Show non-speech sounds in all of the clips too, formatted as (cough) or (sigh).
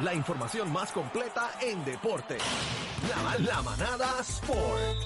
La información más completa en deporte. La, la manada Sport.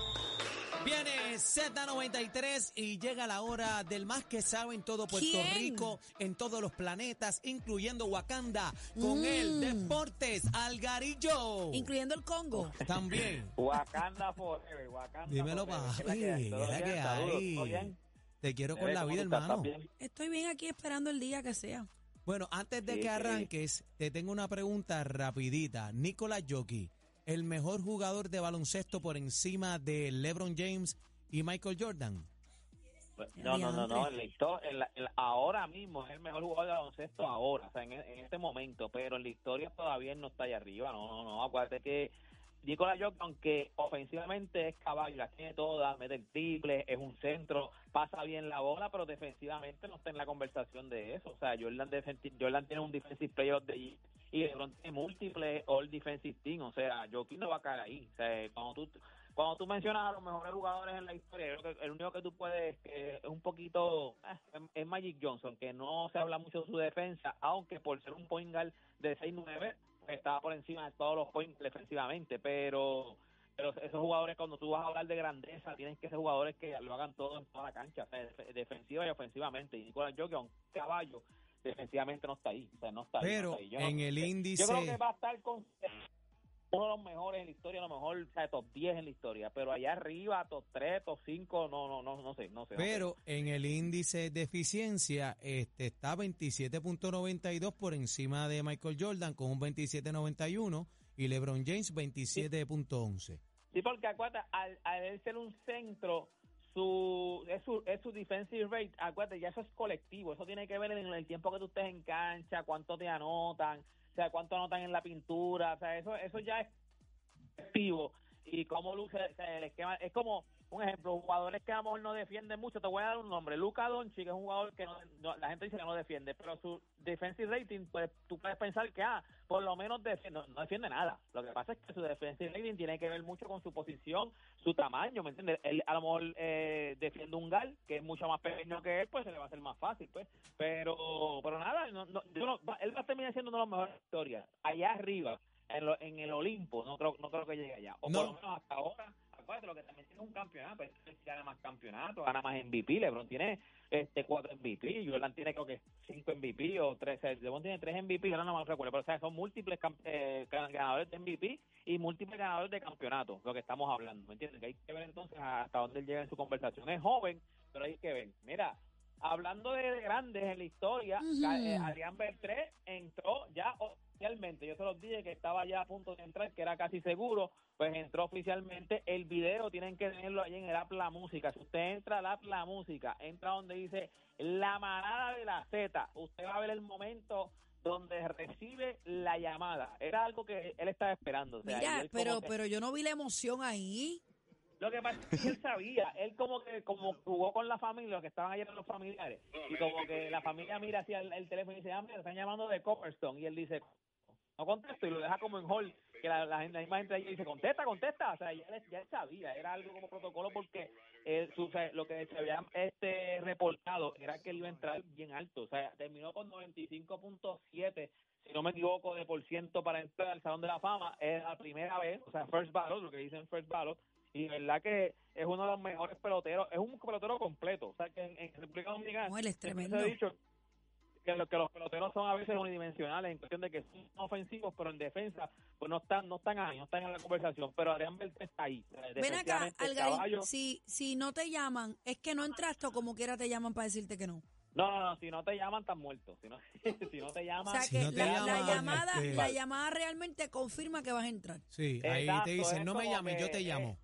Viene Z93 y llega la hora del más que sabe en todo Puerto ¿Quién? Rico, en todos los planetas, incluyendo Wakanda, con Mm. el Deportes Algarillo. Incluyendo el Congo. También. Wakanda Forever, Wakanda Dímelo, Forever. papi, ¿Qué es la que hay? Te quiero con la ¿cómo vida, hermano. Estoy bien aquí esperando el día que sea. Bueno, antes de Sí, que sí. arranques, te tengo una pregunta rapidita. Nicolás Jockey, el mejor jugador de baloncesto por encima de LeBron James y Michael Jordan. No, no, no, no. Diantre. En la historia, en la- en la- ahora mismo es el mejor jugador de baloncesto ahora, o sea, en, en este momento, pero en la historia todavía no está allá arriba. No, no, no. Acuérdate que Nicolás Jokic, aunque ofensivamente es caballo, las tiene todas, mete el triple, es un centro, pasa bien la bola, pero defensivamente no está en la conversación de eso. O sea, Jordan, Jordan tiene un defensive player the year y LeBron tiene múltiples all defensive team. O sea, Jokic no va a caer ahí. O sea, cuando tú cuando tú mencionas a los mejores jugadores en la historia, creo que el único que tú puedes, que es un poquito, eh, es Magic Johnson, que no se habla mucho de su defensa, aunque por ser un point guard de 6'9", pues, estaba por encima de todos los points defensivamente, pero pero esos jugadores cuando tú vas a hablar de grandeza, tienen que ser jugadores que lo hagan todo en toda la cancha, o sea, def- defensiva y ofensivamente, y Nicolás Jokic, un caballo, defensivamente no está ahí, o sea, no está ahí, no Pero está ahí. Yo no- en el yo índice... creo que va a estar con uno de los mejores en la historia, a lo mejor o sea, top 10 en la historia, pero allá arriba, top 3, top 5, no, no, no, no sé, no sé. no sé. Pero en el índice de eficiencia este, está 27.92 por encima de Michael Jordan con un 27.91 y LeBron James 27.11. Sí, porque acuérdate, al, al él ser un centro, su es, su es su defensive rate, acuérdate, ya eso es colectivo, eso tiene que ver en el tiempo que tú estés en cancha, cuánto te anotan, o sea, cuánto anotan en la pintura, o sea, eso eso ya es colectivo y cómo luce el esquema, es como un ejemplo, jugadores que a lo mejor no defienden mucho, te voy a dar un nombre, Luca Doncic es un jugador que no, no- la gente dice que no defiende, pero su defensive rating, pues tú puedes pensar que, ah, por lo menos defiende, no, no defiende nada, lo que pasa es que su defensive rating tiene que ver mucho con su posición, su tamaño, ¿me entiendes? Él a lo mejor eh, defiende un gal que es mucho más pequeño que él, pues se le va a hacer más fácil, pues, pero pero nada, no, no, yo no- va- él va a terminar siendo uno de los mejores historias, allá arriba, en, lo- en el Olimpo, no creo, no creo que llegue allá, o No. por lo menos hasta ahora, acuérdate lo que también tiene un campeonato, él gana más campeonatos, gana más MVP, LeBron tiene este cuatro MVP, Jordan tiene creo que cinco MVP o tres, LeBron tiene tres MVP, ahora no me recuerdo, pero o sea, son múltiples eh, gan- ganadores de MVP y múltiples ganadores de campeonato, lo que estamos hablando, ¿me entiendes? Que hay que ver entonces hasta dónde llega en su conversación. Es joven, pero hay que ver. Mira, hablando de grandes en la historia, eh, Adrián Beltré entró ya oficialmente. Yo se los dije que estaba ya a punto de entrar, que era casi seguro, pues entró oficialmente. El video tienen que tenerlo ahí en el app La Música. Si usted entra al app La Música, entra donde dice La Manada de la Z, usted va a ver el momento donde recibe la llamada. Era algo que él estaba esperando. o sea, Mira, él pero, pero yo no vi la emoción ahí. Lo que pasa es que él sabía, él como que como jugó con la familia, los que estaban ayer los familiares, y como que la familia mira hacia el, el teléfono y dice, ah, mira, están llamando de Copperstone, y él dice, no contesto, y lo deja como en hold, que la, la, gente- la misma gente ahí dice, contesta, contesta, o sea, ya él, ya él sabía, era algo como protocolo porque él, su- lo que se había este reportado era que él iba a entrar bien alto, o sea, terminó con 95.7 si no me equivoco, de por ciento para entrar al Salón de la Fama. Es la primera vez, o sea, first ballot, lo que dicen first ballot. Y verdad que es uno de los mejores peloteros, es un pelotero completo. O sea, que en, en República Dominicana No, él es tremendo. se ha dicho que, lo- que los peloteros son a veces unidimensionales en cuestión de que son ofensivos, pero en defensa pues no están no están ahí, no están en la conversación. Pero Adrián Beltré está ahí. Ven acá, Algarín, caballo. si, si no te llaman, es que no entraste o como quiera te llaman para decirte que no. No, no, no, si no te llaman, están muertos. Si no, (laughs) si no te O llaman, sea Si que no te la, llamada, este- la llamada realmente confirma que vas a entrar. Sí, ahí Exacto, te dicen, no me llames, yo te eh, llamo.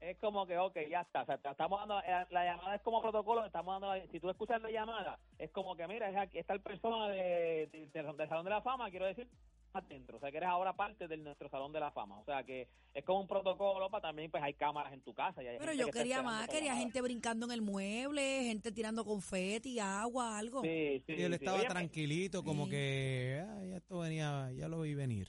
Es como que, ok, ya está. O sea, estamos dando, eh, la llamada es como protocolo, estamos dando, si tú escuchas la llamada, es como que, mira, es aquí, está el persona de, de- de- del Salón de la Fama, quiero decir, adentro. O sea, que eres ahora parte de nuestro Salón de la Fama. O sea, que es como un protocolo para también, pues hay cámaras en tu casa. Y hay Pero yo que quería más, quería llamada. gente brincando en el mueble, gente tirando confeti, agua, algo. Sí, sí, Y él sí. estaba tranquilito, como Sí. que ah, ya esto venía, ya lo vi venir.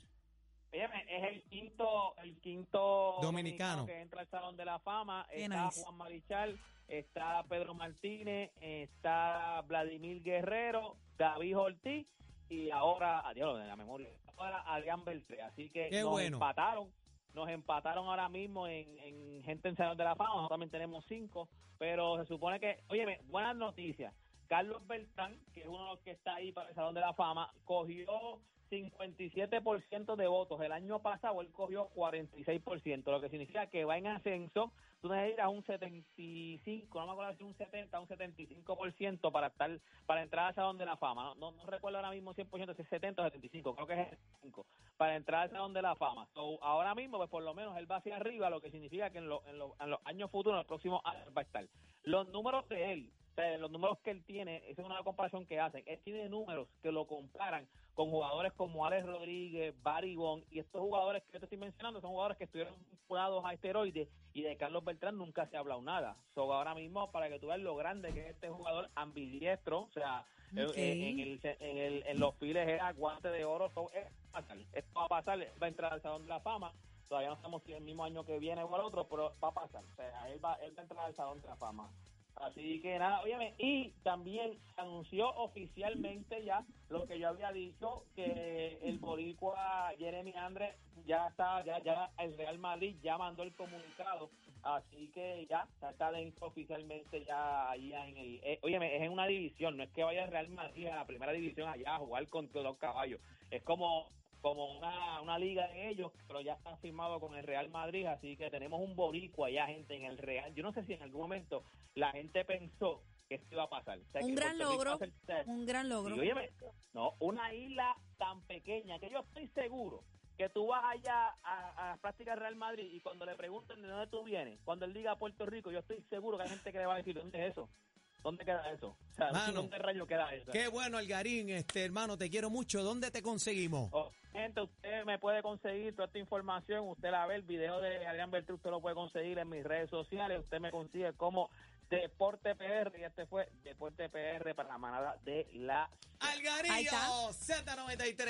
Óyeme, es el quinto, el quinto Dominicano. que entra al Salón de la Fama. Qué está nice. Juan Marichal, está Pedro Martínez, está Vladimir Guerrero, David Ortiz y ahora, adiós, de la memoria, ahora Adrián Beltré. Así que Qué nos bueno. empataron. Nos empataron ahora mismo en, en gente en Salón de la Fama. Nosotros también tenemos cinco. Pero se supone que, oye, buenas noticias. Carlos Beltrán, que es uno de los que está ahí para el Salón de la Fama, cogió 57% de votos. El año pasado él cogió 46%, lo que significa que va en ascenso. Tú necesitas un 75, no me acuerdo si un 70, un 75% para estar para entrar al Salón de la Fama. No, recuerdo ahora mismo 100% si es 70 o 75, creo que es 75, para entrar al Salón de la Fama. So, ahora mismo, pues por lo menos él va hacia arriba, lo que significa que en, en, lo- en los años futuros, en los próximos años va a estar. Los números de él, sea, los números que él tiene, esa es una comparación que hacen. Él tiene números que lo comparan con jugadores como Alex Rodríguez, Barry Bond, y estos jugadores que yo te estoy mencionando son jugadores que estuvieron vinculados a esteroides y de Carlos Beltrán nunca se ha hablado nada. So, ahora mismo, para que tú veas lo grande que es este jugador ambidiestro, o sea, en, el, en, el, en los files era guante de oro, so, es pasar. esto va a pasar, va a entrar al Salón de la Fama. Todavía no sabemos si el mismo año que viene o el otro, pero va a pasar. O sea, él va, él va a entrar al Salón de la Fama. Así que nada, óyeme, y también anunció oficialmente ya lo que yo había dicho, que el boricua Jeremy Andrés ya está, ya, ya el Real Madrid ya mandó el comunicado, así que ya ya está dentro oficialmente ya allá en el, eh, óyeme, es en una división, no es que vaya el Real Madrid a la primera división allá a jugar contra los caballos, es como como una, una liga de ellos, pero ya está firmado con el Real Madrid, así que tenemos un boricua ya, gente, en el Real. Yo no sé si en algún momento la gente pensó que esto iba a pasar. O sea, Un gran logro, Un gran logro. y óyeme, no, una isla tan pequeña que yo estoy seguro que tú vas allá a, a las prácticas Real Madrid y cuando le pregunten de dónde tú vienes, cuando él diga Puerto Rico, yo estoy seguro que hay gente que le va a decir, ¿dónde es eso? ¿Dónde queda eso? O sea, Mano, ¿dónde rayo queda eso? Qué bueno, Algarín, este hermano, te quiero mucho. ¿Dónde te conseguimos? Oh, gente, usted me puede conseguir toda esta información, usted la ve, el video de Adrián Beltrán, usted lo puede conseguir en mis redes sociales, usted me consigue como Deporte PR y este fue Deporte PR para la manada de la Algarillo está. Z93.